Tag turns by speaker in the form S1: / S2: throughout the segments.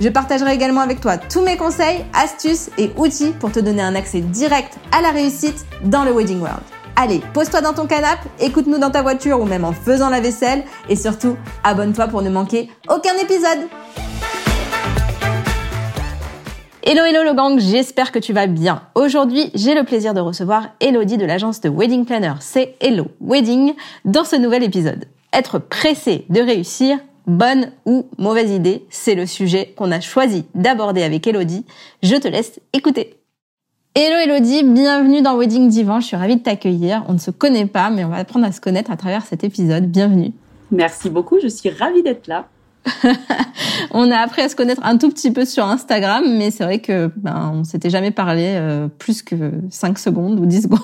S1: Je partagerai également avec toi tous mes conseils, astuces et outils pour te donner un accès direct à la réussite dans le Wedding World. Allez, pose-toi dans ton canapé, écoute-nous dans ta voiture ou même en faisant la vaisselle et surtout, abonne-toi pour ne manquer aucun épisode. Hello hello le gang, j'espère que tu vas bien. Aujourd'hui, j'ai le plaisir de recevoir Elodie de l'agence de Wedding Planner, c'est Hello Wedding, dans ce nouvel épisode. Être pressé de réussir, bonne ou mauvaise idée, c'est le sujet qu'on a choisi d'aborder avec Elodie. Je te laisse écouter. Hello Elodie, bienvenue dans Wedding Divan, je suis ravie de t'accueillir. On ne se connaît pas, mais on va apprendre à se connaître à travers cet épisode. Bienvenue.
S2: Merci beaucoup, je suis ravie d'être là.
S1: on a appris à se connaître un tout petit peu sur Instagram, mais c'est vrai que ben on s'était jamais parlé euh, plus que 5 secondes ou 10 secondes.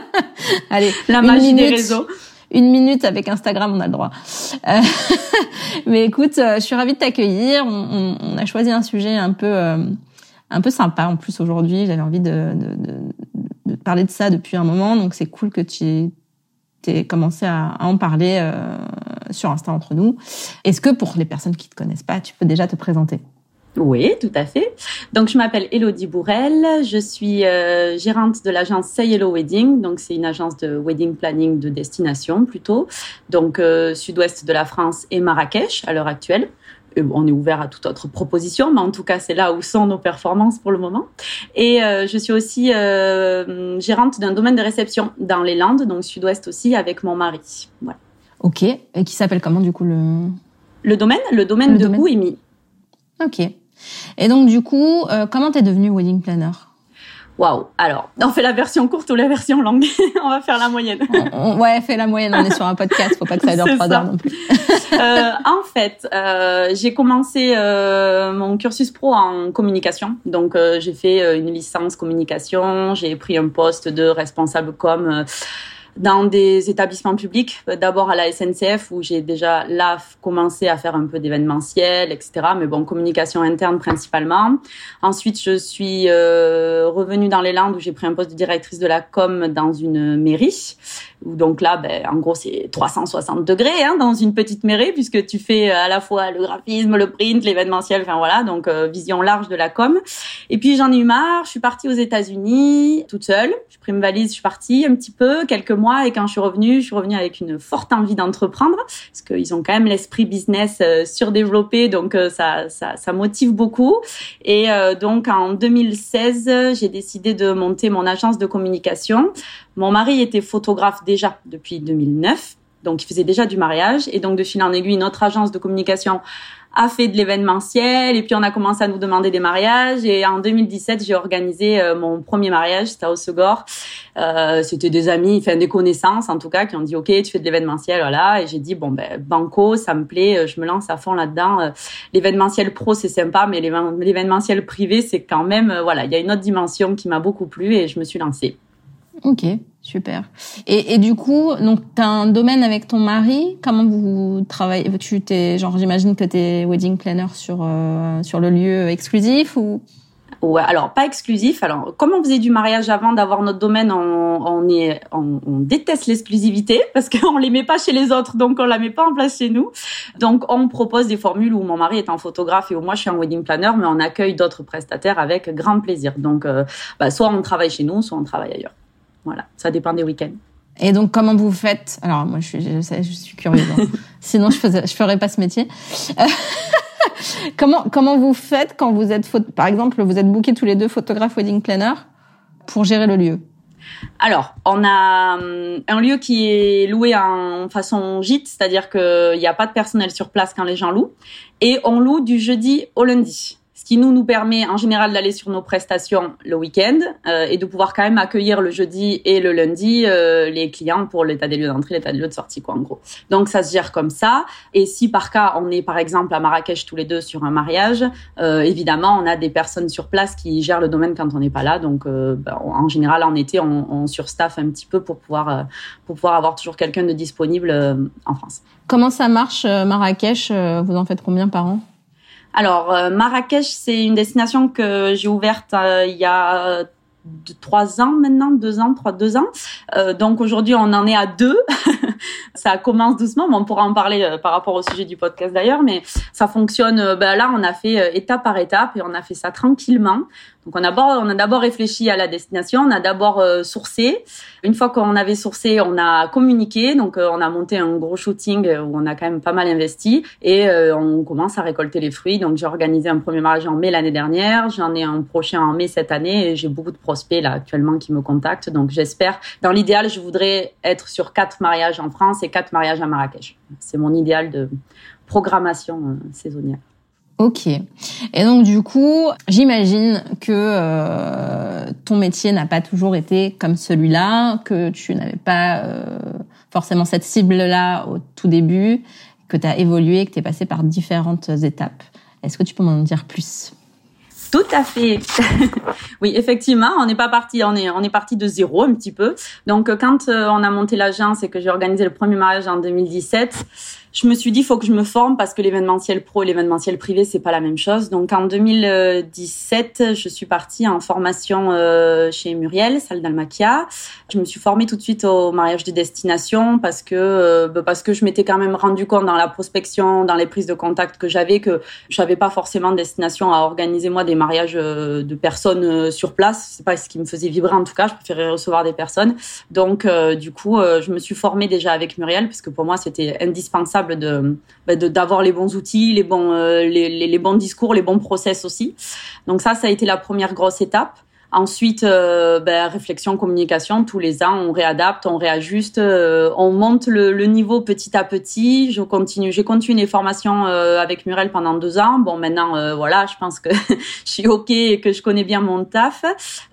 S2: Allez, la magie des réseaux.
S1: Une minute avec Instagram, on a le droit. Euh, mais écoute, euh, je suis ravie de t'accueillir. On, on, a choisi un sujet un peu un peu sympa en plus aujourd'hui. J'avais envie de, de, de, de, parler de ça depuis un moment, donc c'est cool que tu aies commencé à, à en parler sur Insta entre nous. Est-ce que pour les personnes qui te connaissent pas, tu peux déjà te présenter?
S2: Oui, tout à fait. Donc, je m'appelle Elodie Bourrel. Je suis euh, gérante de l'agence Say Hello Wedding. Donc, c'est une agence de wedding planning de destination plutôt. Donc, euh, sud-ouest de la France et Marrakech à l'heure actuelle. on est ouvert à toute autre proposition, mais en tout cas, c'est là où sont nos performances pour le moment. Et euh, je suis aussi gérante d'un domaine de réception dans les Landes, donc sud-ouest aussi, avec mon mari. Voilà.
S1: Ok. Et qui s'appelle comment du coup le
S2: Le domaine, le domaine de domaine.
S1: Ok. Et donc du coup, euh, comment t'es devenue wedding planner?
S2: Waouh Alors, on fait la version courte ou la version longue? On va faire la moyenne.
S1: ouais, fais la moyenne. On est sur un podcast, faut pas que ça dure trois heures non plus.
S2: euh, en fait, euh, j'ai commencé euh, mon cursus pro en communication. Donc, j'ai fait une licence communication. J'ai pris un poste de responsable com dans des établissements publics, d'abord à la SNCF où j'ai déjà là commencé à faire un peu d'événementiel, etc. Mais bon, communication interne principalement. Ensuite, je suis euh, revenue dans les Landes où j'ai pris un poste de directrice de la com dans une mairie. Donc là, ben, en gros, c'est 360 degrés hein, dans une petite mairie puisque tu fais à la fois le graphisme, le print, l'événementiel, enfin voilà, donc euh, vision large de la com. Et puis j'en ai eu marre, je suis partie aux États-Unis toute seule. J'ai pris une valise, je suis partie un petit peu, quelques et quand je suis revenue, je suis revenue avec une forte envie d'entreprendre parce qu'ils ont quand même l'esprit business euh, surdéveloppé, donc euh, ça, ça, ça, motive beaucoup. Et donc en 2016, j'ai décidé de monter mon agence de communication. Mon mari était photographe déjà depuis 2009, donc il faisait déjà du mariage. Et donc de fil en aiguille, notre agence de communication a fait de l'événementiel et puis on a commencé à nous demander des mariages et en 2017 j'ai organisé euh, mon premier mariage c'était à Osegor euh, c'était des amis enfin des connaissances en tout cas qui ont dit ok tu fais de l'événementiel voilà et j'ai dit bon ben banco ça me plaît euh, je me lance à fond là-dedans. Euh, l'événementiel pro c'est sympa mais l'événementiel privé c'est quand même voilà il y a une autre dimension qui m'a beaucoup plu et je me suis lancée.
S1: Ok, super. Et, et du coup, donc as un domaine avec ton mari. Comment vous travaillez? Tu t'es genre, j'imagine que tu es wedding planner sur euh, sur le lieu exclusif ou?
S2: Ouais, alors pas exclusif. Alors, comme on faisait du mariage avant d'avoir notre domaine, on, est, on, on déteste l'exclusivité parce qu'on les met pas chez les autres, donc on la met pas en place chez nous. Donc, on propose des formules où mon mari est un photographe et où moi je suis un wedding planner, mais on accueille d'autres prestataires avec grand plaisir. Donc, euh, bah, soit on travaille chez nous, soit on travaille ailleurs. Voilà, ça dépend des week-ends.
S1: Et donc, comment vous faites? Alors, moi, je suis, je, sais, je suis curieuse. Hein. Sinon, je je ferais pas ce métier. comment, comment vous faites quand vous êtes, par exemple, vous êtes bookés tous les deux photographes wedding planner pour gérer le lieu?
S2: Alors, on a hum, un lieu qui est loué en façon gîte, c'est-à-dire qu'il n'y a pas de personnel sur place quand les gens louent, et on loue du jeudi au lundi. Ce qui nous nous permet en général d'aller sur nos prestations le week-end euh, et de pouvoir quand même accueillir le jeudi et le lundi euh, les clients pour l'état des lieux d'entrée, l'état des lieux de sortie, quoi, en gros. Donc ça se gère comme ça. Et si par cas on est par exemple à Marrakech tous les deux sur un mariage, euh, évidemment on a des personnes sur place qui gèrent le domaine quand on n'est pas là. Donc ben, en général en été on, on surstaff un petit peu pour pouvoir pour pouvoir avoir toujours quelqu'un de disponible en France.
S1: Comment ça marche Marrakech Vous en faites combien par an?
S2: Alors, euh, Marrakech, c'est une destination que j'ai ouverte euh, il y a trois ans maintenant, deux ans, trois, deux ans. Euh, donc aujourd'hui, on en est à deux. ça commence doucement, mais on pourra en parler par rapport au sujet du podcast d'ailleurs. Mais ça fonctionne. Ben là, on a fait étape par étape et on a fait ça tranquillement. Donc on a d'abord on a d'abord réfléchi à la destination, on a d'abord euh, sourcé. Une fois qu'on avait sourcé, on a communiqué, donc euh, on a monté un gros shooting où on a quand même pas mal investi et euh, on commence à récolter les fruits. Donc j'ai organisé un premier mariage en mai l'année dernière, j'en ai un prochain en mai cette année et j'ai beaucoup de prospects là actuellement qui me contactent. Donc j'espère dans l'idéal, je voudrais être sur quatre mariages en France et quatre mariages à Marrakech. C'est mon idéal de programmation saisonnière.
S1: Ok. Et donc du coup, j'imagine que euh, ton métier n'a pas toujours été comme celui-là, que tu n'avais pas euh, forcément cette cible-là au tout début, que tu as évolué, que tu es passé par différentes étapes. Est-ce que tu peux m'en dire plus?
S2: Tout à fait. oui, effectivement, on n'est pas parti, on est on est parti de zéro un petit peu. Donc quand euh, on a monté l'agence et que j'ai organisé le premier mariage en 2017, je me suis dit faut que je me forme parce que l'événementiel pro et l'événementiel privé c'est pas la même chose. Donc en 2017, je suis partie en formation euh, chez Muriel, salle d'Almakia. Je me suis formée tout de suite au mariage de destination parce que euh, bah, parce que je m'étais quand même rendu compte dans la prospection, dans les prises de contact que j'avais que j'avais pas forcément de destination à organiser moi des mariages euh, de personnes sur place. C'est pas ce qui me faisait vibrer en tout cas. Je préférais recevoir des personnes. Donc du coup, je me suis formée déjà avec Muriel parce que pour moi c'était indispensable bah, de d'avoir les bons outils, les bons euh, les, bons discours, les bons process aussi. Donc ça, ça a été la première grosse étape. Ensuite, euh, ben, réflexion, communication. Tous les ans, on réadapte, on réajuste, euh, on monte le, le, niveau petit à petit. Je continue, j'ai continué les formations euh, avec Murel pendant deux ans. Bon, maintenant, euh, voilà, je pense que je suis ok et que je connais bien mon taf.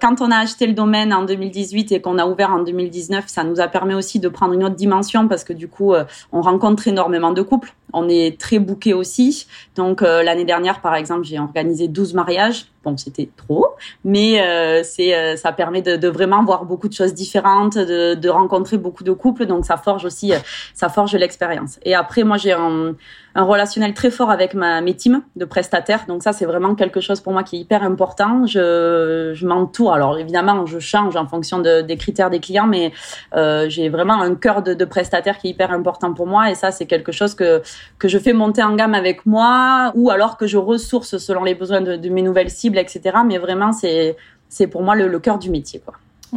S2: Quand on a acheté le domaine en 2018 et qu'on a ouvert en 2019, ça nous a permis aussi de prendre une autre dimension parce que du coup, on rencontre énormément de couples. On est très bouqué aussi. Donc l'année dernière, par exemple, j'ai organisé 12 mariages. Bon c'était trop mais euh, c'est euh, ça permet de, de, vraiment voir beaucoup de choses différentes de, de, rencontrer beaucoup de couples. Donc ça forge aussi euh, ça forge l'expérience. Et après moi j'ai un, un, relationnel très fort avec ma mes teams de prestataires. Donc ça c'est vraiment quelque chose pour moi qui est hyper important. Je je m'entoure. Alors évidemment je change en fonction de, des critères des clients mais euh, j'ai vraiment un cœur de, de prestataire qui est hyper important pour moi. Et ça c'est quelque chose que que je fais monter en gamme avec moi ou alors que je ressource selon les besoins de, mes nouvelles cibles etc. Mais vraiment, c'est c'est pour moi le, cœur du métier.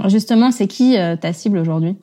S1: Justement, c'est qui euh, ta cible aujourd'hui?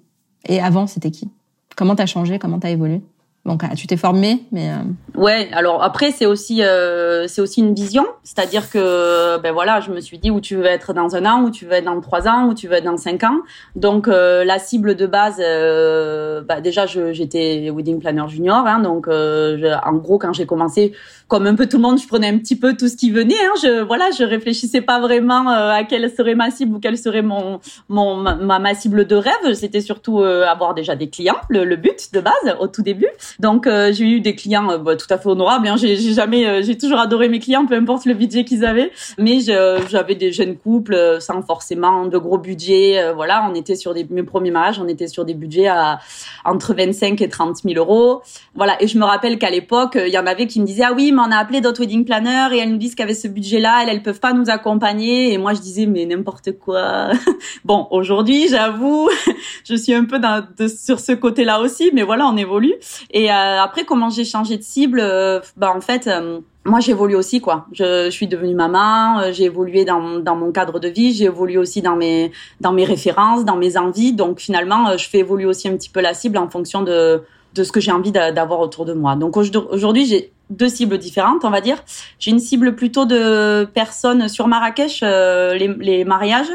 S1: Et avant, c'était qui? Comment t'as changé? Comment t'as évolué? Donc tu t'es formé, mais
S2: euh... ouais. Alors après c'est aussi euh, c'est aussi une vision, c'est-à-dire que ben voilà, je me suis dit où tu veux être dans un an, où tu veux être dans trois ans, où tu veux être dans cinq ans. Donc euh, la cible de base, euh, bah, déjà j'étais wedding planner junior, hein, donc je, en gros quand j'ai commencé, comme un peu tout le monde, je prenais un petit peu tout ce qui venait. Hein, je voilà, je réfléchissais pas vraiment à quelle serait ma cible ou quelle serait mon mon ma, ma cible de rêve. C'était surtout avoir déjà des clients, le, le but de base au tout début. Donc euh, j'ai eu des clients euh, bah, tout à fait honorables. Hein. J'ai, jamais, euh, j'ai toujours adoré mes clients, peu importe le budget qu'ils avaient. Mais j'avais des jeunes couples sans forcément de gros budgets. voilà, on était sur des mes premiers mariages, on était sur des budgets à entre 25 et 30 000 euros. Voilà, et je me rappelle qu'à l'époque, il y en avait qui me disaient ah oui, on a appelé d'autres wedding planners et elles nous disent qu'avec ce budget-là, elles elles peuvent pas nous accompagner. Et moi je disais mais n'importe quoi. bon, aujourd'hui, j'avoue, je suis un peu dans, sur ce côté-là aussi, mais voilà, on évolue. Et euh, après, comment j'ai changé de cible euh, Bah en fait euh, moi j'évolue aussi quoi. Je, suis devenue maman, j'ai évolué dans, dans mon cadre de vie, j'ai évolué aussi dans mes dans mes références, dans mes envies. Donc finalement, je fais évoluer aussi un petit peu la cible en fonction de de ce que j'ai envie d'avoir autour de moi. Donc aujourd'hui, j'ai deux cibles différentes, on va dire. J'ai une cible plutôt de personnes sur Marrakech, les, les mariages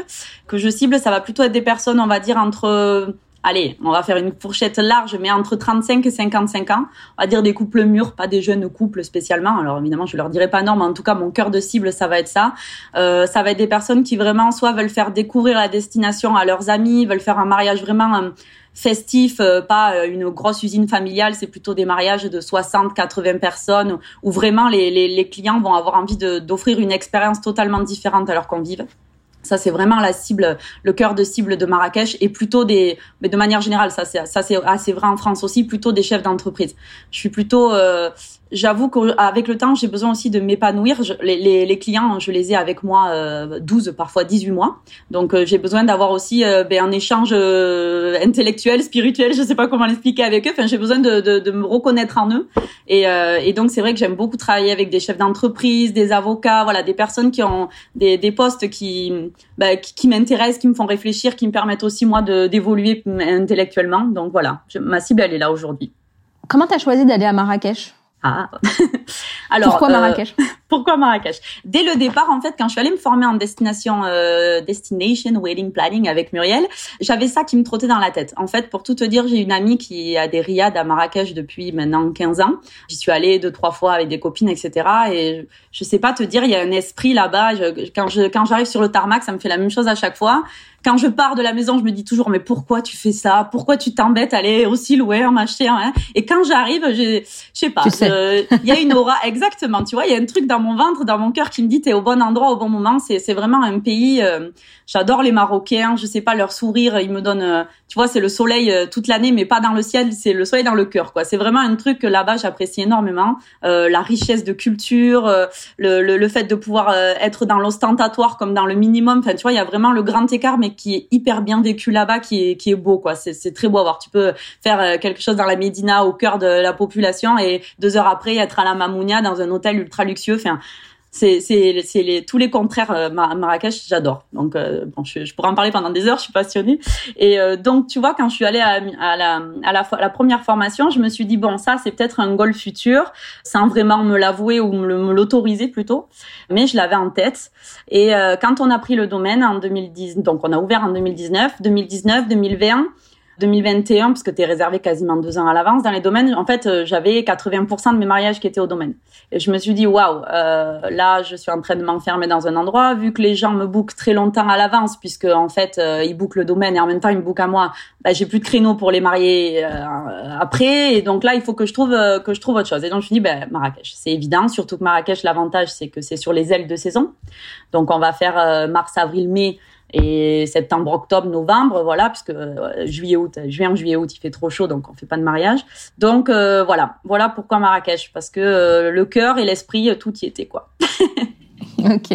S2: que je cible, ça va plutôt être des personnes, on va dire entre allez, on va faire une fourchette large, mais entre 35 et 55 ans. On va dire des couples mûrs, pas des jeunes couples spécialement. Alors évidemment, je leur dirai pas non, mais en tout cas, mon cœur de cible, ça va être ça. Euh, ça va être des personnes qui vraiment soit veulent faire découvrir la destination à leurs amis, veulent faire un mariage vraiment euh, festif, euh, pas une grosse usine familiale, c'est plutôt des mariages de 60, 80 personnes où vraiment les clients vont avoir envie d'offrir une expérience totalement différente à leurs convives. Ça, c'est vraiment la cible, le cœur de cible de Marrakech et plutôt des, mais de manière générale, ça c'est, ça c'est assez vrai en France aussi, plutôt des chefs d'entreprise. Je suis plutôt, euh, j'avoue qu'avec le temps, j'ai besoin aussi de m'épanouir. Les, les, les, clients, je les ai avec moi euh, 12, parfois 18 mois. Donc, euh, j'ai besoin d'avoir aussi euh, ben, un échange euh, intellectuel, spirituel, je sais pas comment l'expliquer avec eux. Enfin, j'ai besoin de, de, de, me reconnaître en eux. Et, euh, et donc, c'est vrai que j'aime beaucoup travailler avec des chefs d'entreprise, des avocats, voilà, des personnes qui ont des, des postes qui, ben, qui, qui m'intéressent, qui me font réfléchir, qui me permettent aussi, moi, d'évoluer intellectuellement. Donc, voilà, ma cible, elle est là aujourd'hui.
S1: Comment tu as choisi d'aller à Marrakech?
S2: Ah.
S1: Alors, pourquoi Marrakech?
S2: euh, Pourquoi Marrakech? Dès le départ, en fait, quand je suis allée me former en destination euh, destination wedding planning avec Muriel, j'avais ça qui me trottait dans la tête. En fait, pour tout te dire, j'ai une amie qui a des riades à Marrakech depuis maintenant 15 ans. J'y suis allée deux trois fois avec des copines, etc. Et je sais pas te dire, il y a un esprit là-bas. Quand je quand j'arrive sur le tarmac, ça me fait la même chose à chaque fois quand je pars de la maison, je me dis toujours mais pourquoi tu fais ça? Pourquoi tu t'embêtes à aller aussi loin, machin hein? Et quand j'arrive, je sais pas, il y a une aura exactement, tu vois, il y a un truc dans mon ventre, dans mon cœur qui me dit t'es au bon endroit au bon moment. C'est c'est vraiment un pays. Euh, j'adore les Marocains. Je sais pas leur sourire, ils me donnent, euh, tu vois, c'est le soleil euh, toute l'année, mais pas dans le ciel, c'est le soleil dans le cœur, quoi. C'est vraiment un truc que là-bas j'apprécie énormément. la richesse de culture, le, le, le fait de pouvoir être dans l'ostentatoire comme dans le minimum. Enfin, tu vois, il y a vraiment le grand écart, mais qui est hyper bien vécu là-bas, qui est, qui est beau, quoi. C'est très beau à voir. Tu peux faire euh, quelque chose dans la Médina, au cœur de la population, et deux heures après, être à la Mamounia, dans un hôtel ultra luxueux. Enfin, c'est les tous les contraires euh, Marrakech j'adore. Donc euh, bon je, je, pourrais en parler pendant des heures je suis passionnée. Et donc tu vois quand je suis allée à, à la à la, la première formation je me suis dit bon ça c'est peut-être un goal futur sans vraiment me l'avouer ou me l'autoriser plutôt. Mais je l'avais en tête. Et quand on a pris le domaine en 2010 donc on a ouvert en 2019 2019 2020 2021, parce que tu es réservé quasiment deux ans à l'avance dans les domaines, en fait, euh, j'avais 80% de mes mariages qui étaient au domaine. Et je me suis dit, waouh, euh, là, je suis en train de m'enfermer dans un endroit, vu que les gens me bookent très longtemps à l'avance, puisque en fait, euh, ils bookent le domaine et en même temps, ils me bookent à moi. Bah, j'ai plus de créneaux pour les marier après, et donc là, il faut que je trouve que je trouve autre chose. Et donc, je me suis dit, ben, Marrakech, c'est évident, surtout que Marrakech, l'avantage, c'est que c'est sur les ailes de saison. Donc, on va faire mars, avril, mai et septembre, octobre, novembre, voilà, puisque euh, juillet, août, juin, juillet, août, il fait trop chaud, donc on fait pas de mariage. Donc euh, voilà, voilà pourquoi Marrakech, parce que euh, le cœur et l'esprit, tout y était quoi.
S1: ok.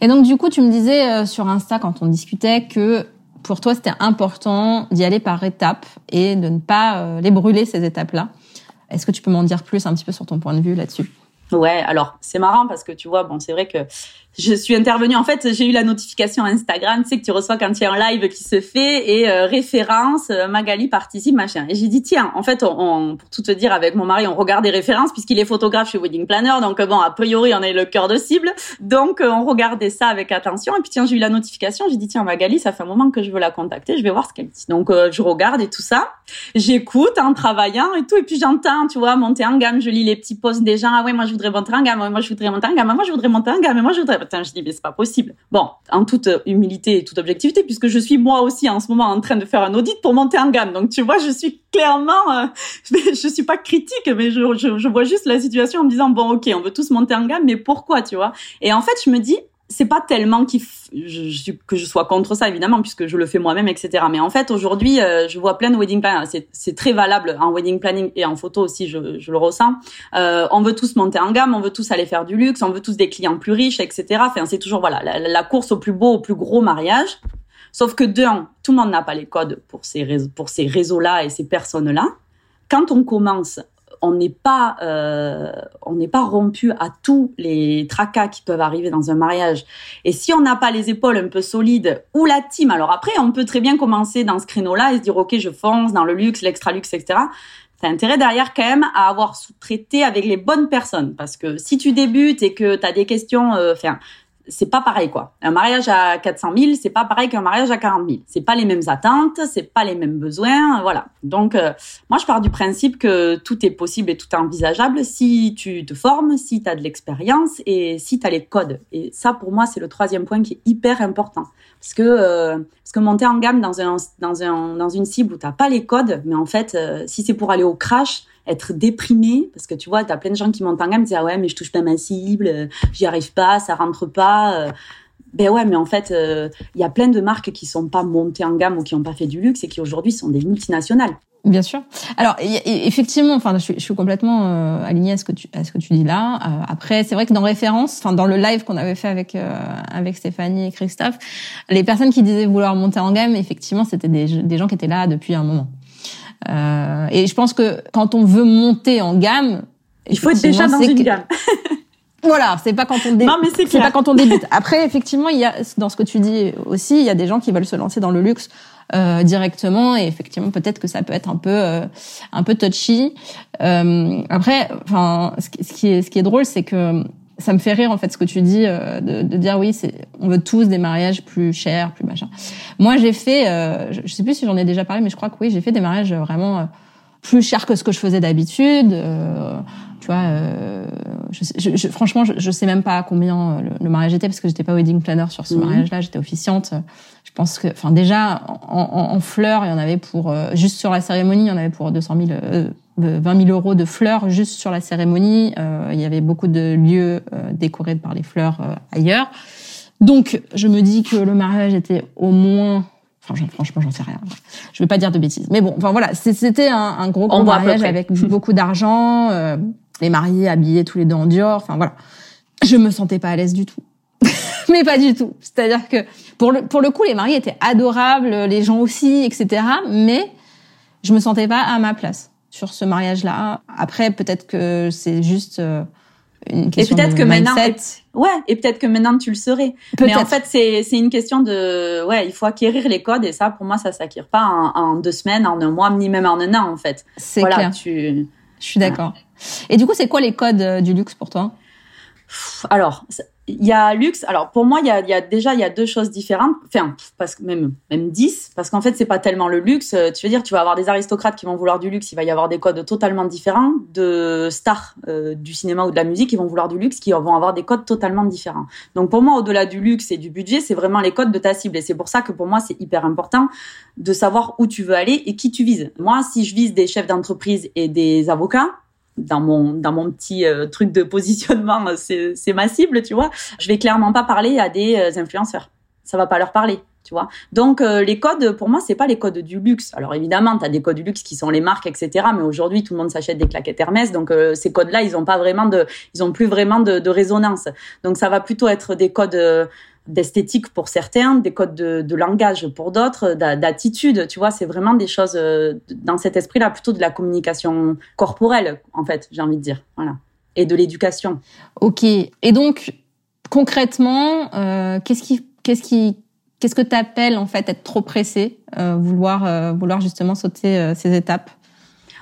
S1: Et donc du coup, tu me disais sur Insta quand on discutait que pour toi c'était important d'y aller par étapes et de ne pas les brûler ces étapes-là. Est-ce que tu peux m'en dire plus un petit peu sur ton point de vue là-dessus?
S2: Ouais, alors c'est marrant parce que tu vois, bon, c'est vrai que je suis intervenue. En fait, j'ai eu la notification Instagram, tu sais que tu reçois quand il y a un live qui se fait et euh, référence euh, Magali participe machin. Et j'ai dit tiens, en fait, on, pour tout te dire, avec mon mari, on regarde des références puisqu'il est photographe chez Wedding Planner, donc bon, a priori, on est le cœur de cible, donc euh, on regardait ça avec attention. Et puis tiens, j'ai eu la notification, j'ai dit tiens Magali, ça fait un moment que je veux la contacter, je vais voir ce qu'elle dit. Donc je regarde et tout ça, j'écoute en travaillant et tout, et puis j'entends, tu vois, monter en gamme, je lis les petits posts des gens, ah ouais, moi je voudrais monter en gamme, moi je voudrais monter en gamme, moi je voudrais monter en gamme, moi je voudrais je dis, mais c'est pas possible. Bon, en toute humilité et toute objectivité, puisque je suis moi aussi en ce moment en train de faire un audit pour monter en gamme. Donc, tu vois, je suis clairement, euh, je suis pas critique, mais je, je, je vois juste la situation en me disant, bon, ok, on veut tous monter en gamme, mais pourquoi, tu vois? Et en fait, je me dis, c'est pas tellement je, que je sois contre ça évidemment puisque je le fais moi-même etc mais en fait aujourd'hui euh, je vois plein de wedding planners c'est très valable en wedding planning et en photo aussi je, je le ressens. Euh, on veut tous monter en gamme on veut tous aller faire du luxe on veut tous des clients plus riches etc enfin c'est toujours voilà la, la, course au plus beau au plus gros mariage. Sauf que d'un tout le monde n'a pas les codes pour ces réseaux, pour ces réseaux là et ces personnes là quand on commence on n'est pas euh, on n'est pas rompu à tous les tracas qui peuvent arriver dans un mariage. Et si on n'a pas les épaules un peu solides ou la team, alors après on peut très bien commencer dans ce créneau-là et se dire ok je fonce dans le luxe, l'extra luxe, etc. T'as intérêt derrière quand même à avoir sous-traité avec les bonnes personnes parce que si tu débutes et que tu as des questions, euh, enfin c'est pas pareil quoi. Un mariage à 400 000, c'est pas pareil qu'un mariage à 40 000. C'est pas les mêmes attentes, c'est pas les mêmes besoins, voilà. Donc euh, moi je pars du principe que tout est possible et tout est envisageable si tu te formes, si tu as de l'expérience et si tu as les codes. Et ça pour moi c'est le troisième point qui est hyper important parce que euh, parce que monter en gamme dans un dans un dans une cible où t'as pas les codes, mais en fait euh, si c'est pour aller au crash être déprimé parce que tu vois, tu as plein de gens qui montent en gamme et disent ah ouais, mais je touche pas ma cible, j'y arrive pas, ça rentre pas. Euh. Ben ouais, mais en fait, euh, il y a plein de marques qui sont pas montées en gamme ou qui ont pas fait du luxe et qui aujourd'hui sont des multinationales.
S1: Bien sûr. Alors effectivement, enfin, je suis, complètement euh, alignée à ce que tu à ce que tu dis là. après, c'est vrai que dans référence, enfin dans le live qu'on avait fait avec avec Stéphanie et Christophe, les personnes qui disaient vouloir monter en gamme, effectivement, c'était des, des gens qui étaient là depuis un moment. Euh, et je pense que quand on veut monter en gamme,
S2: il faut être déjà dans une gamme.
S1: Voilà, c'est pas quand on débute. Non, mais c'est pas quand on débute. Après, effectivement, il y a dans ce que tu dis aussi, il y a des gens qui veulent se lancer dans le luxe euh, directement, et effectivement, peut-être que ça peut être un peu euh, un peu touchy. Euh, après, enfin, ce qui est ce qui est drôle, c'est que ça me fait rire en fait ce que tu dis euh, de, de, dire oui c'est on veut tous des mariages plus chers plus machin. Moi j'ai fait euh, je, sais plus si j'en ai déjà parlé mais je crois que oui j'ai fait des mariages vraiment euh, plus chers que ce que je faisais d'habitude tu vois je, je, franchement je, sais même pas combien le, mariage était parce que j'étais pas wedding planner sur ce mhm. mariage là j'étais officiante je pense que enfin déjà en, en, en fleurs il y en avait pour juste sur la cérémonie il y en avait pour 200 000 20 000 euros de fleurs juste sur la cérémonie. Euh, il y avait beaucoup de lieux euh, décorés par les fleurs euh, ailleurs. Donc, je me dis que le mariage était au moins Enfin, franchement, j'en sais rien. Je vais pas dire de bêtises. Mais bon, enfin voilà, c'était un, un, gros, gros mariage avec beaucoup d'argent, euh, les mariés habillés tous les deux en Dior. Enfin voilà, je me sentais pas à l'aise du tout. mais pas du tout. C'est-à-dire que pour le pour le coup, les mariés étaient adorables, les gens aussi, etc. Mais je me sentais pas à ma place sur ce mariage-là. Après, peut-être que c'est juste euh, une question
S2: et peut-être
S1: que
S2: maintenant ouais et peut-être que maintenant tu le serais. Mais en fait c'est c'est une question de ouais il faut acquérir les codes et ça pour moi ça s'acquiert pas en, deux semaines en un mois ni même en un an en fait.
S1: C'est voilà, clair. tu je suis d'accord. Et du coup c'est quoi les codes euh, du luxe pour toi?
S2: Alors il y a luxe. Alors pour moi, il y a, y a déjà il y a deux choses différentes. Enfin, parce que même même dix, parce qu'en fait c'est pas tellement le luxe. Euh, tu veux dire, tu vas avoir des aristocrates qui vont vouloir du luxe. Il va y avoir des codes totalement différents de stars euh, du cinéma ou de la musique qui vont vouloir du luxe, qui vont avoir des codes totalement différents. Donc pour moi, au-delà du luxe et du budget, c'est vraiment les codes de ta cible. Et c'est pour ça que pour moi c'est hyper important de savoir où tu veux aller et qui tu vises. Moi, si je vise des chefs d'entreprise et des avocats, dans mon dans mon petit euh, truc de positionnement, c'est ma cible, tu vois. Je vais clairement pas parler à des euh, influenceurs. Ça va pas leur parler, tu vois. Donc euh, les codes pour moi c'est pas les codes du luxe. Alors évidemment, tu as des codes du luxe qui sont les marques etc, mais aujourd'hui tout le monde s'achète des claquettes Hermès donc ces codes-là, ils ont pas vraiment de ils ont plus vraiment de, de résonance. Donc ça va plutôt être des codes d'esthétique pour certains, des codes de, langage pour d'autres, d'attitude. Tu vois, c'est vraiment des choses euh, dans cet esprit-là, plutôt de la communication corporelle, en fait, j'ai envie de dire. Voilà. Et de l'éducation.
S1: Ok. Et donc, concrètement, euh, qu'est-ce qui, qu'est-ce qui, qu'est-ce que t'appelles en fait être trop pressé, euh, vouloir, vouloir justement sauter ces étapes?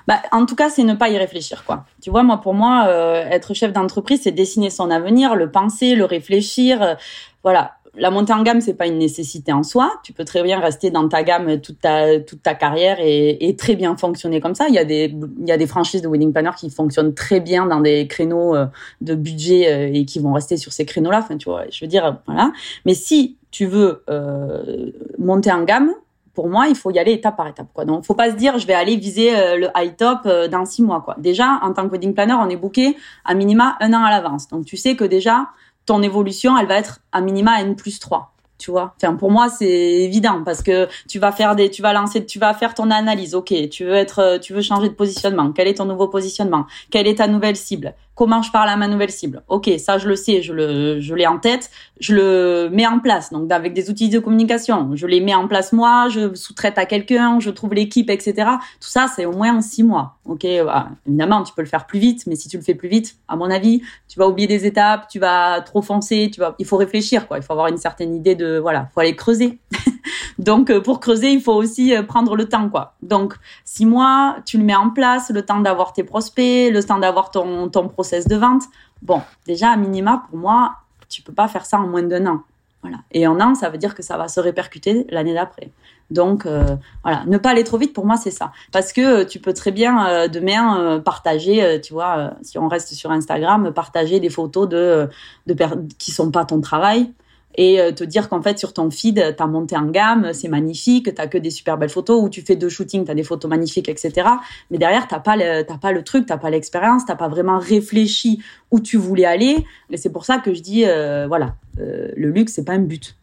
S2: Bah, en tout cas, c'est ne pas y réfléchir, quoi. Tu vois, moi, pour moi, être chef d'entreprise, c'est dessiner son avenir, le penser, le réfléchir, voilà, la montée en gamme, c'est pas une nécessité en soi. Tu peux très bien rester dans ta gamme toute ta toute ta carrière et, et très bien fonctionner comme ça. Il y a des il y a des franchises de wedding planner qui fonctionnent très bien dans des créneaux euh, de budget euh, et qui vont rester sur ces créneaux-là. Enfin, tu vois, je veux dire, voilà. Mais si tu veux euh, monter en gamme, pour moi, il faut y aller étape par étape. Quoi. Donc, faut pas se dire, je vais aller viser le high top dans six mois. Quoi. Déjà, en tant que wedding planner, on est booké à minima un an à l'avance. Donc, tu sais que déjà, ton évolution, elle va être à minima N plus 3 tu vois. Enfin, pour moi, c'est évident parce que tu vas faire des, tu vas lancer, tu vas faire ton analyse. Ok, tu veux être, tu veux changer de positionnement. Quel est ton nouveau positionnement? Quelle est ta nouvelle cible? Comment je parle à ma nouvelle cible Ok, ça je le sais, je le, je l'ai en tête, je le mets en place. Donc avec des outils de communication, je les mets en place moi, je sous-traite à quelqu'un, je trouve l'équipe, etc. Tout ça, c'est au moins six mois. Ok, bah, évidemment, tu peux le faire plus vite, mais si tu le fais plus vite, à mon avis, tu vas oublier des étapes, tu vas trop foncer, tu vas, il faut réfléchir quoi. Il faut avoir une certaine idée de, voilà, faut aller creuser. Donc euh, pour creuser, il faut aussi euh, prendre le temps quoi. Donc six mois, tu le mets en place, le temps d'avoir tes prospects, le temps d'avoir ton ton process de vente. Bon, déjà à minima pour moi, tu peux pas faire ça en moins d'un an. Voilà. Et en an, ça veut dire que ça va se répercuter l'année d'après. Donc euh, voilà, ne pas aller trop vite pour moi c'est ça, parce que tu peux très bien euh, demain euh, partager, tu vois, si on reste sur Instagram, partager des photos de de qui sont pas ton travail et te dire qu'en fait sur ton feed t'as monté en gamme, c'est magnifique, t'as que des super belles photos ou tu fais deux shootings, t'as des photos magnifiques, etc. Mais derrière t'as pas le, t'as pas le truc, t'as pas l'expérience, t'as pas vraiment réfléchi où tu voulais aller. Et c'est pour ça que je dis voilà, le luxe c'est pas un but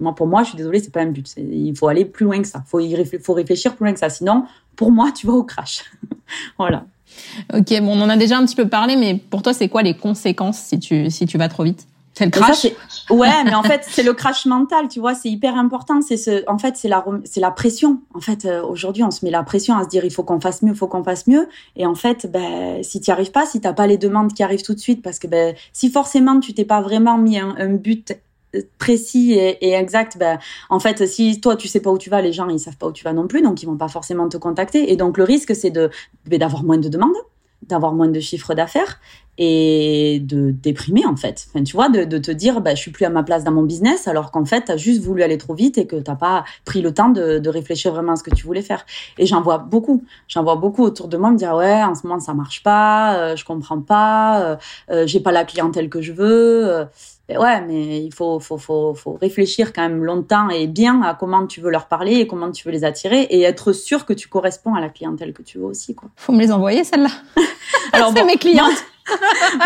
S2: moi, pour moi, je suis désolée, c'est pas un but. Il faut aller plus loin que ça. Faut faut réfléchir plus loin que ça. Sinon, pour moi, tu vas au crash. voilà.
S1: Ok, bon, on en a déjà un petit peu parlé, mais pour toi, c'est quoi les conséquences si tu si tu vas trop vite? C'est le crash.
S2: ouais, mais en fait, c'est le crash mental. Tu vois, c'est hyper important. C'est ce, en fait, c'est la c'est la pression. En fait, euh, aujourd'hui, on se met la pression à se dire il faut qu'on fasse mieux, il faut qu'on fasse mieux. Et en fait, ben, si tu n'y arrives pas, si t'as pas les demandes qui arrivent tout de suite, parce que ben, si forcément tu t'es pas vraiment mis un, un but précis et, exact, ben, en fait, si toi tu sais pas où tu vas, les gens ils savent pas où tu vas non plus, donc ils vont pas forcément te contacter. Et donc le risque c'est de ben, d'avoir moins de demandes, d'avoir moins de chiffres d'affaires et de déprimer en fait. Enfin, tu vois, de, de te dire ben, je suis plus à ma place dans mon business alors qu'en fait tu as juste voulu aller trop vite et que t'as pas pris le temps de, de, réfléchir vraiment à ce que tu voulais faire. Et j'en vois beaucoup, j'en vois beaucoup autour de moi me dire ouais en ce moment ça marche pas, euh, je comprends pas, euh, euh j'ai pas la clientèle que je veux. Euh, ouais, mais il faut, faut, faut, faut réfléchir quand même longtemps et bien à comment tu veux leur parler et comment tu veux les attirer et être sûr que tu corresponds à la clientèle que tu veux aussi, quoi.
S1: Faut me les envoyer, celles-là. Alors, c'est mes clientes.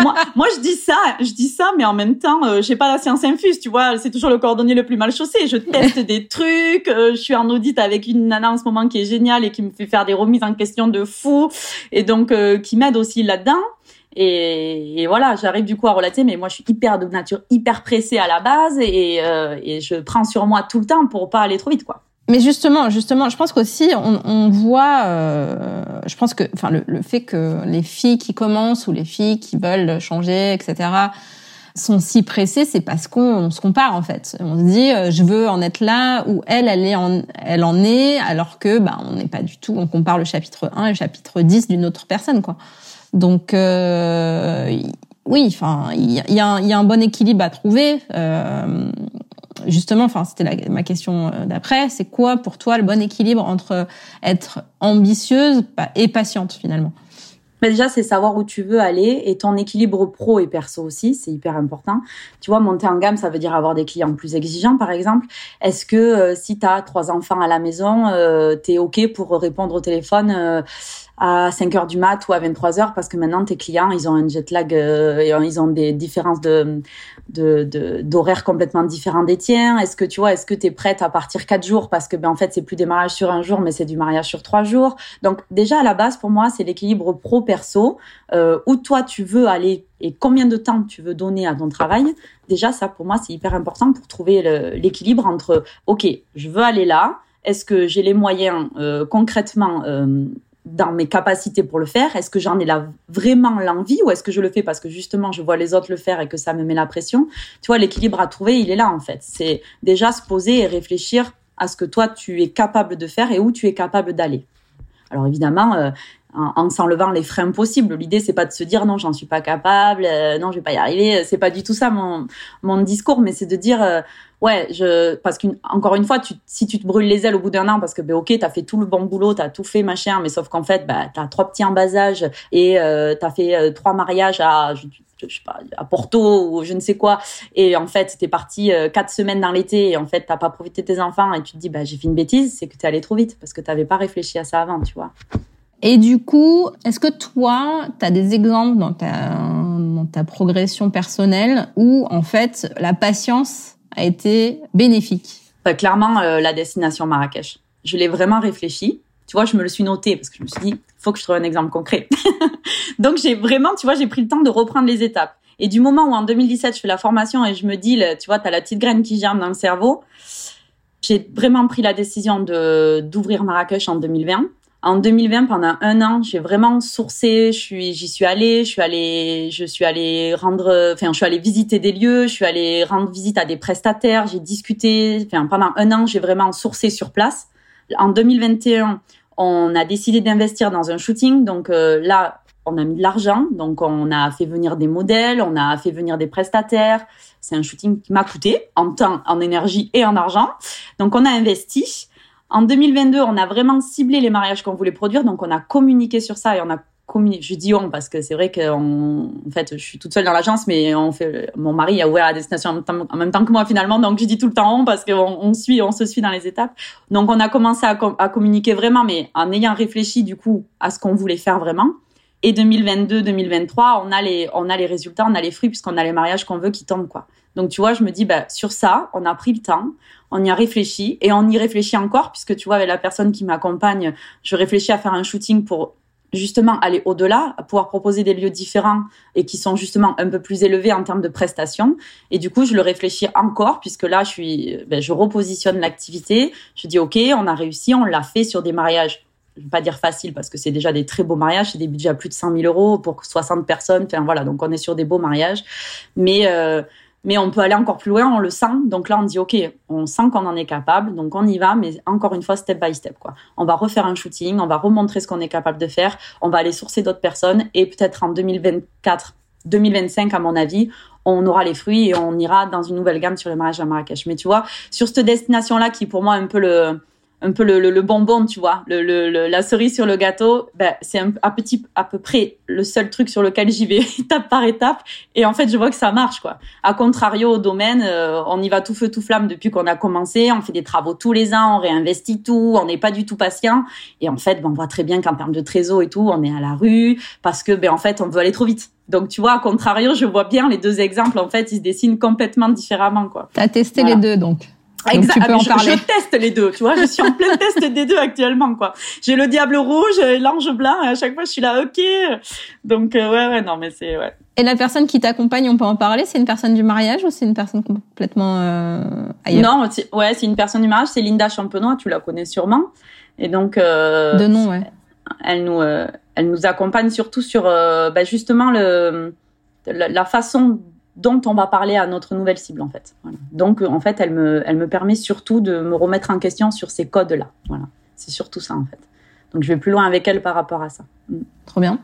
S2: Moi, moi, je dis ça, je dis ça, mais en même temps, euh, j'ai pas la science infuse, tu vois. C'est toujours le cordonnier le plus mal chaussé. Je teste des trucs. Euh, je suis en audit avec une nana en ce moment qui est géniale et qui me fait faire des remises en question de fou, et donc euh, qui m'aide aussi là-dedans. Et, voilà, j'arrive du coup à relater, mais moi je suis hyper de nature hyper pressée à la base et, euh, et je prends sur moi tout le temps pour pas aller trop vite, quoi.
S1: Mais justement, justement, je pense qu'aussi on, on voit, euh, je pense que, enfin, le, le, fait que les filles qui commencent ou les filles qui veulent changer, etc., sont si pressées, c'est parce qu'on se compare en fait. On se dit, euh, je veux en être là où elle, elle est en, elle en est, alors que, bah, on n'est pas du tout. On compare le chapitre 1 et le chapitre 10 d'une autre personne, quoi. Donc euh, oui, enfin, il y a, y a, un bon équilibre à trouver. Euh, justement, enfin, c'était ma question euh, d'après. C'est quoi pour toi le bon équilibre entre être ambitieuse et patiente finalement?
S2: Mais déjà, c'est savoir où tu veux aller et ton équilibre pro et perso aussi, c'est hyper important. Tu vois, monter en gamme, ça veut dire avoir des clients plus exigeants, par exemple. Est-ce que si tu as trois enfants à la maison, euh, tu es OK pour répondre au téléphone à 5 heures du mat ou à 23 heures parce que maintenant tes clients ils ont un jet lag euh, ils ont des différences de d'horaires de, complètement différents des tiens. Est-ce que tu vois est-ce que tu es prête à partir 4 jours? Parce que ben en fait c'est plus des mariages sur un jour mais c'est du mariage sur 3 jours. Donc déjà à la base pour moi c'est l'équilibre pro perso euh, où toi tu veux aller et combien de temps tu veux donner à ton travail? Déjà ça pour moi c'est hyper important pour trouver l'équilibre entre ok je veux aller là. Est-ce que j'ai les moyens euh, concrètement euh, dans mes capacités pour le faire Est-ce que j'en ai là vraiment l'envie ou est-ce que je le fais parce que justement je vois les autres le faire et que ça me met la pression? Tu vois, l'équilibre à trouver, il est là en fait. C'est déjà se poser et réfléchir à ce que toi tu es capable de faire et où tu es capable d'aller. Alors évidemment, euh, en, s'enlevant les freins possibles. L'idée c'est pas de se dire non, j'en suis pas capable, euh, non, je vais pas y arriver. C'est pas du tout ça mon mon discours, mais c'est de dire euh, ouais, parce qu'encore une fois, si tu te brûles les ailes au bout d'un an parce que ben ok, t'as fait tout le bon boulot, t'as tout fait machin, mais sauf qu'en fait, bah t'as trois petits en bas âge et euh, t'as fait euh, trois mariages à je, sais pas à Porto ou je ne sais quoi et en fait t'es parti quatre semaines dans l'été et en fait t'as pas profité tes enfants et tu te dis bah j'ai fait une bêtise, c'est que t'es allé trop vite parce que t'avais pas réfléchi à ça avant, tu vois.
S1: Et du coup, est-ce que toi, tu as des exemples dans ta progression personnelle où, en fait, la patience a été bénéfique
S2: bah, Clairement, euh, la destination Marrakech. Je l'ai vraiment réfléchi. Tu vois, je me le suis noté parce que je me suis dit, faut que je trouve un exemple concret. Donc, j'ai vraiment, tu vois, j'ai pris le temps de reprendre les étapes. Et du moment où en 2017, je fais la formation et je me dis, tu vois, tu as la petite graine qui germe dans le cerveau, j'ai vraiment pris la décision d'ouvrir Marrakech en 2020 en 2020, pendant un an, j'ai vraiment sourcé. Je suis, j'y suis allée. Je suis allée, je suis allée rendre, enfin, je suis allée visiter des lieux. Je suis allée rendre visite à des prestataires. J'ai discuté. Enfin, pendant un an, j'ai vraiment sourcé sur place. En 2021, on a décidé d'investir dans un shooting. Donc euh, là, on a mis de l'argent, donc on a fait venir des modèles, on a fait venir des prestataires. C'est un shooting qui m'a coûté en temps, en énergie et en argent. Donc on a investi. En 2022, on a vraiment ciblé les mariages qu'on voulait produire, donc on a communiqué sur ça et on a. Je dis on parce que c'est vrai que en fait, je suis toute seule dans l'agence, mais. Mon mari a ouvert la destination en même, temps, que moi finalement, donc je dis tout le temps on parce qu'on on suit, on se suit dans les étapes. Donc on a commencé à, communiquer vraiment, mais en ayant réfléchi du coup à ce qu'on voulait faire vraiment. Et 2022-2023, on a les, on a les résultats, on a les fruits puisqu'on a les mariages qu'on veut qui tombent, quoi. Donc, tu vois, je me dis, bah, sur ça, on a pris le temps, on y a réfléchi et on y réfléchit encore puisque tu vois, avec la personne qui m'accompagne, je réfléchis à faire un shooting pour justement aller au-delà, pouvoir proposer des lieux différents et qui sont justement un peu plus élevés en termes de prestations. Et du coup, je le réfléchis encore puisque là, je suis, ben, je repositionne l'activité. Je dis, OK, on a réussi, on l'a fait sur des mariages je vais pas dire facile parce que c'est déjà des très beaux mariages, c'est des budgets à plus de 100 000 euros pour 60 personnes. Enfin voilà, donc on est sur des beaux mariages, mais euh, mais on peut aller encore plus loin, on le sent. Donc là, on dit ok, on sent qu'on en est capable, donc on y va, mais encore une fois step by step quoi. On va refaire un shooting, on va remontrer ce qu'on est capable de faire, on va aller sourcer d'autres personnes et peut-être en 2024. 2025, à mon avis, on aura les fruits et on ira dans une nouvelle gamme sur le mariage à Marrakech. Mais tu vois, sur cette destination-là, qui pour moi un peu le, un peu le, le, bonbon, tu vois, le, le, la cerise sur le gâteau, ben, c'est à, petit, à peu près le seul truc sur lequel j'y vais étape par étape. Et en fait, je vois que ça marche, quoi. À contrario au domaine, euh, on y va tout feu, tout flamme depuis qu'on a commencé. On fait des travaux tous les ans, on réinvestit tout, on n'est pas du tout patient. Et en fait, ben, on voit très bien qu'en termes de trésor et tout, on est à la rue parce que, ben, en fait, on veut aller trop vite. Donc, tu vois, à contrario, je vois bien les deux exemples, en fait, ils se dessinent complètement différemment, quoi.
S1: T'as testé les deux, donc.
S2: Exactement. Je, je, teste les deux, tu vois. Je suis en plein test des deux actuellement, quoi. J'ai le diable rouge, l'ange blanc, et à chaque fois, je suis là, ok. Donc, euh, ouais, ouais, non, mais c'est, ouais.
S1: Et la personne qui t'accompagne, on peut en parler? C'est une personne du mariage ou c'est une personne complètement euh, ailleurs?
S2: Non, ouais, c'est une personne du mariage. C'est Linda Champenois, tu la connais sûrement. Et donc, euh,
S1: de nom, ouais.
S2: Elle nous, euh, elle nous accompagne surtout sur, euh, bah, justement le la, la façon dont on va parler à notre nouvelle cible en fait. Donc en fait, elle me, elle me permet surtout de me remettre en question sur ces codes-là. Voilà, c'est surtout ça en fait. Donc je vais plus loin avec elle par rapport à ça. Mm.
S1: Trop bien.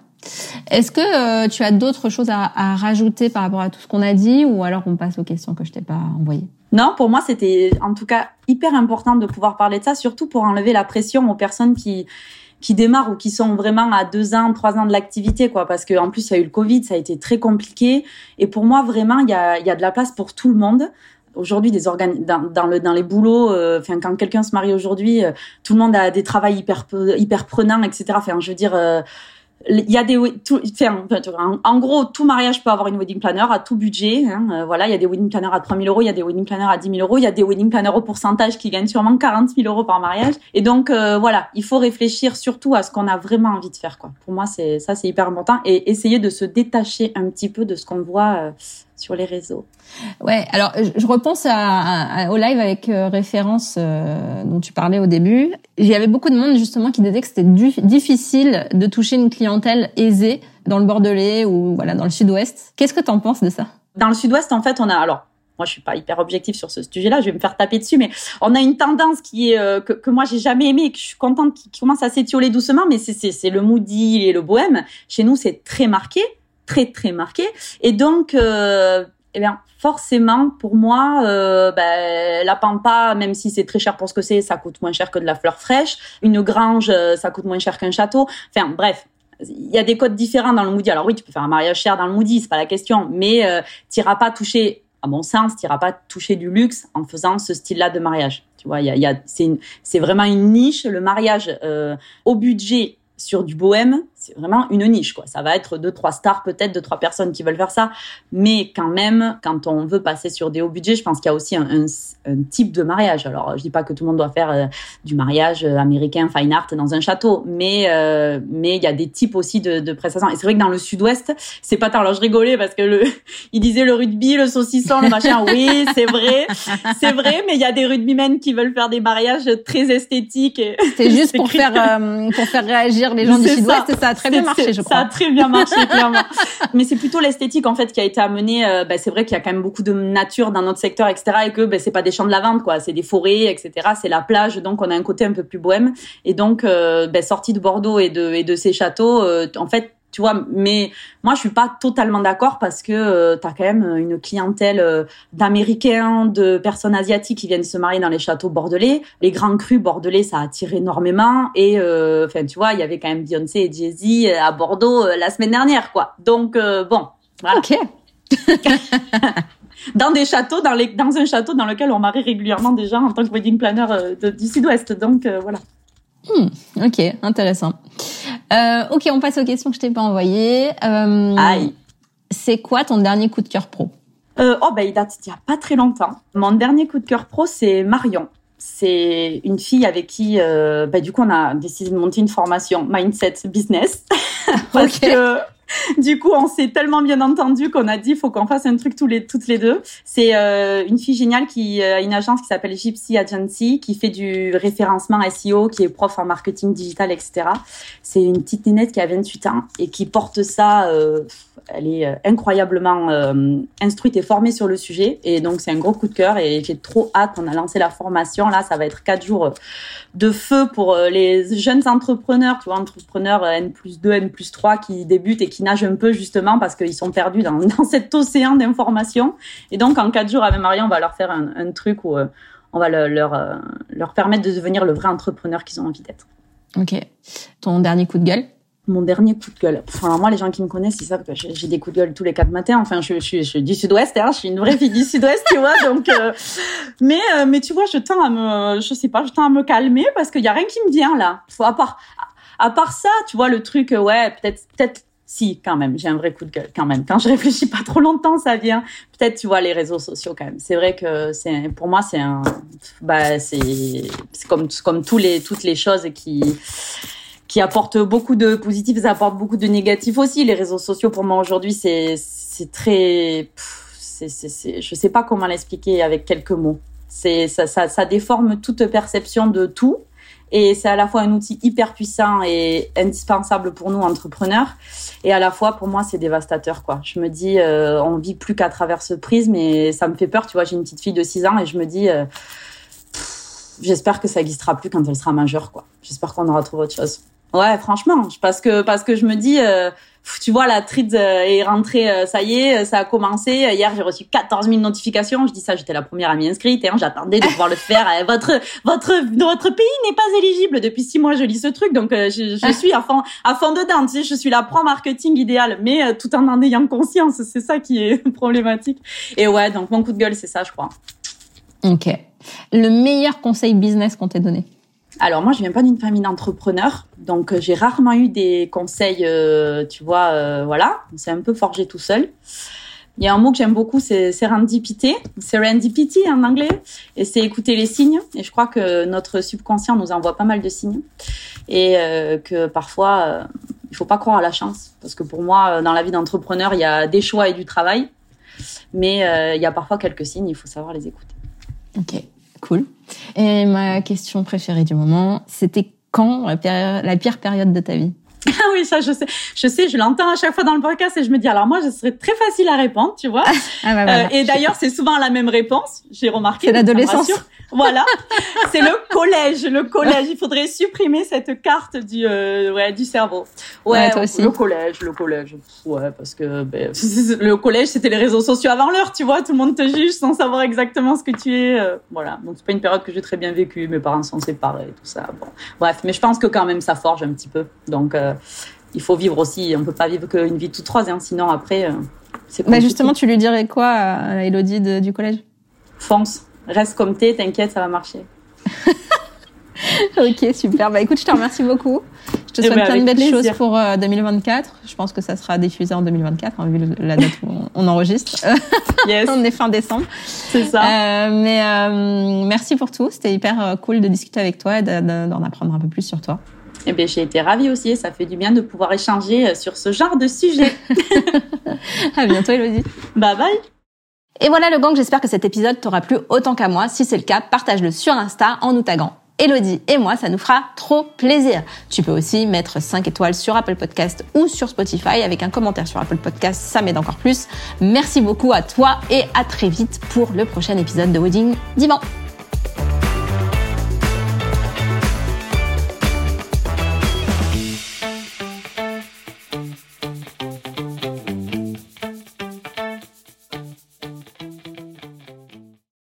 S1: Est-ce que euh, tu as d'autres choses à, à, rajouter par rapport à tout ce qu'on a dit ou alors on passe aux questions que je t'ai pas envoyées?
S2: Non, pour moi c'était en tout cas hyper important de pouvoir parler de ça, surtout pour enlever la pression aux personnes qui qui démarrent ou qui sont vraiment à deux ans, trois ans de l'activité, quoi. Parce qu'en plus, il y a eu le Covid, ça a été très compliqué. Et pour moi, vraiment, il y a, y a de la place pour tout le monde. Aujourd'hui, des organes dans, dans, le dans les boulots, euh, enfin quand quelqu'un se marie aujourd'hui, euh, tout le monde a des travails hyper hyper prenants, etc. Enfin, je veux dire. Euh, il y a des en, gros tout mariage peut avoir une wedding planner à tout budget hein, euh, voilà il y a des wedding planners à 3 000 euros il y a des wedding planners à 10 000 euros il y a des wedding planners au pourcentage qui gagnent sûrement 40 000 euros par mariage. Et donc euh, voilà il faut réfléchir surtout à ce qu'on a vraiment envie de faire quoi. Pour moi c'est ça c'est hyper important. Et essayer de se détacher un petit peu de ce qu'on voit euh, sur les réseaux.
S1: Ouais, alors je repense à, au live avec euh, référence euh, dont tu parlais au début. Il y avait beaucoup de monde justement qui disait que c'était difficile de toucher une clientèle aisée dans le Bordelais ou voilà dans le Sud-Ouest. Qu'est-ce que tu en penses de ça?
S2: Dans le Sud-Ouest, en fait, on a alors moi je suis pas hyper objectif sur ce sujet-là, je vais me faire taper dessus, mais on a une tendance qui est euh, que, que, moi j'ai jamais aimé, que je suis contente qui, commence à s'étioler doucement, mais c'est le moody et le bohème. Chez nous, c'est très marqué très très marqué. Et donc, euh, eh bien, forcément, pour moi, euh, ben, la pampa, même si c'est très cher pour ce que c'est, ça coûte moins cher que de la fleur fraîche. Une grange, euh, ça coûte moins cher qu'un château. Enfin, bref. Il y a des codes différents dans le Moody. Alors oui, tu peux faire un mariage cher dans le Moody, c'est pas la question, mais euh, t'iras pas toucher, à mon sens, t'iras pas toucher du luxe en faisant ce style-là de mariage. Tu vois, y a, c'est vraiment une niche. Le mariage au budget sur du bohème, c'est vraiment une niche, quoi. Ça va être deux, trois stars, peut-être, deux, trois personnes qui veulent faire ça. Mais quand même, quand on veut passer sur des hauts budgets, je pense qu'il y a aussi un, un, un, type de mariage. Alors, je dis pas que tout le monde doit faire euh, du mariage euh, américain, fine art dans un château, mais, euh, mais il y a des types aussi de, de prestations. Et c'est vrai que dans le sud-ouest, c'est pas tant. Alors, je rigolais parce que le, il disait le rugby, le saucisson, le machin. Oui, c'est vrai. C'est vrai, mais il y a des rugbymen qui veulent faire des mariages très esthétiques.
S1: C'est juste pour faire, pour faire réagir les gens du sud-ouest, ça a très bien marché, je crois.
S2: Ça a très bien marché, clairement. Mais c'est plutôt l'esthétique, en fait, qui a été amenée. Euh, bah, c'est vrai qu'il y a quand même beaucoup de nature dans notre secteur, etc. Et que bah, c'est pas des champs de lavande, quoi. C'est des forêts, etc. C'est la plage, donc on a un côté un peu plus bohème. Et donc, euh, bah, sorti de Bordeaux et de, et de ces châteaux, euh, en fait, tu vois. Mais moi, je suis pas totalement d'accord parce que euh, tu as quand même une clientèle euh, d'Américains, de personnes asiatiques qui viennent se marier dans les châteaux bordelais. Les grands crus bordelais, ça attire énormément. Et euh, enfin, tu vois, il y avait quand même Beyoncé et Jay-Z à Bordeaux la semaine dernière, quoi. Donc bon, voilà.
S1: Ok.
S2: dans des châteaux, dans, les, dans un château dans lequel on marie régulièrement déjà en tant que wedding planner du Sud-Ouest. Donc voilà.
S1: Hmm, ok, intéressant. Euh, ok, on passe aux questions que je t'ai pas envoyées. Euh,
S2: Aïe.
S1: C'est quoi ton dernier coup de cœur pro?
S2: Euh, Oh, bah, il date d'il y a pas très longtemps. Mon dernier coup de cœur pro, c'est Marion. C'est une fille avec qui, bah, du coup, on a décidé de monter une formation Mindset Business. Parce que du coup, on s'est tellement bien entendu qu'on a dit faut qu'on fasse un truc tous les toutes les deux. C'est euh, une fille géniale qui euh, a une agence qui s'appelle Gypsy Agency qui fait du référencement SEO, qui est prof en marketing digital, etc. C'est une petite nénette qui a 28 ans et qui porte ça. Euh, elle est incroyablement instruite et formée sur le sujet. Et donc, c'est un gros coup de cœur et j'ai trop hâte. On a lancé la formation. Là, ça va être quatre jours de feu pour les jeunes entrepreneurs, tu vois, entrepreneurs N plus 2, N plus 3 qui débutent et qui nagent un peu justement parce qu'ils sont perdus dans, dans cet océan d'informations. Et donc, en quatre jours avec Marie, on va leur faire un, un truc où on va leur, leur permettre de devenir le vrai entrepreneur qu'ils ont envie d'être.
S1: Ok. Ton dernier coup de gueule?
S2: Mon dernier coup de gueule. Enfin, moi, les gens qui me connaissent, ils savent que j'ai des coups de gueule tous les quatre matins. Enfin, je, je, je suis du Sud-Ouest, hein, je suis une vraie fille du Sud-Ouest, tu vois. Donc, euh, mais, euh, mais tu vois, je tends à me, je sais pas, je tends à me calmer parce qu'il y a rien qui me vient là. À part, à part ça, tu vois, le truc, euh, ouais, peut-être, peut-être. Si, quand même, j'ai un vrai coup de gueule, quand même. Quand je réfléchis pas trop longtemps, ça vient. Peut-être, tu vois, les réseaux sociaux, quand même. C'est vrai que c'est, pour moi, c'est un, bah, c'est, c'est comme, comme les, toutes les choses qui, qui apporte beaucoup de positifs, ça apporte beaucoup de négatifs aussi. Les réseaux sociaux, pour moi, aujourd'hui, c'est, c'est très, c'est, c'est, je sais pas comment l'expliquer avec quelques mots. C'est, ça, ça, ça déforme toute perception de tout. Et c'est à la fois un outil hyper puissant et indispensable pour nous entrepreneurs, et à la fois pour moi c'est dévastateur quoi. Je me dis euh, on vit plus qu'à travers ce prisme et ça me fait peur. Tu vois, j'ai une petite fille de 6 ans et je me dis euh, j'espère que ça existera plus quand elle sera majeure quoi. J'espère qu'on aura trouvé autre chose. Ouais, franchement, parce que parce que je me dis, euh, tu vois, la trade euh, est rentrée, euh, ça y est, ça a commencé. Hier, j'ai reçu 14 000 notifications. Je dis ça, j'étais la première à m'y inscrire. J'attendais de pouvoir le faire. votre votre votre pays n'est pas éligible depuis six mois. Je lis ce truc, donc je, je, suis à fond à fond dedans. Tu sais, je suis la pro marketing idéale, mais tout en en ayant conscience. C'est ça qui est problématique. Et ouais, donc mon coup de gueule, c'est ça, je crois.
S1: Ok. Le meilleur conseil business qu'on t'ait donné?
S2: Alors moi, je viens pas d'une famille d'entrepreneurs, donc euh, j'ai rarement eu des conseils, euh, tu vois, euh, voilà, c'est un peu forgé tout seul. Il y a un mot que j'aime beaucoup, c'est serendipité, serendipity en anglais, et c'est écouter les signes. Et je crois que notre subconscient nous envoie pas mal de signes, et que parfois il faut pas croire à la chance, parce que pour moi, dans la vie d'entrepreneur, il y a des choix et du travail, mais il y a parfois quelques signes, il faut savoir les écouter.
S1: Ok. Cool. Et ma question préférée du moment, c'était quand la, la pire période de ta vie?
S2: ah oui, ça je sais. Je sais, je l'entends à chaque fois dans le podcast et je me dis alors moi je serais très facile à répondre, tu vois. Ah, bah, voilà. euh, et d'ailleurs, c'est souvent la même réponse, j'ai remarqué.
S1: C'est l'adolescence.
S2: Voilà, c'est le collège, le collège. Il faudrait supprimer cette carte du euh, ouais du cerveau. Ouais, toi aussi. le collège, le collège. Ouais, parce que ben, le collège c'était les réseaux sociaux avant l'heure, tu vois. Tout le monde te juge sans savoir exactement ce que tu es. Euh, voilà, donc c'est pas une période que j'ai très bien vécue. Mes parents sont séparés, tout ça. Bon, bref, mais je pense que quand même ça forge un petit peu. Donc euh, il faut vivre aussi. On peut pas vivre qu'une vie toute rose, hein, sinon après. Euh,
S1: c'est bah justement, tu lui dirais quoi à Elodie du collège?
S2: Fonce reste comme t'es, t'inquiète, ça va marcher.
S1: ok, super. Bah écoute, je te remercie beaucoup. Je te eh souhaite ben, plein de belles choses pour 2024. Euh, je pense que ça sera diffusé en 2024, hein, vu la date où on, enregistre.
S2: Yes.
S1: on est fin décembre.
S2: C'est ça.
S1: Euh, mais euh, merci pour tout. C'était hyper euh, cool de discuter avec toi et d'en apprendre un peu plus sur toi.
S2: Eh bien, j'ai été ravie aussi. Ça fait du bien de pouvoir échanger sur ce genre de sujet.
S1: à bientôt, Elodie.
S2: Bye bye.
S1: Et voilà le gang, j'espère que cet épisode t'aura plu autant qu'à moi. Si c'est le cas, partage-le sur Insta en nous taguant. Elodie et moi, ça nous fera trop plaisir. Tu peux aussi mettre 5 étoiles sur Apple Podcast ou sur Spotify avec un commentaire sur Apple Podcast, ça m'aide encore plus. Merci beaucoup à toi et à très vite pour le prochain épisode de Wedding Divan.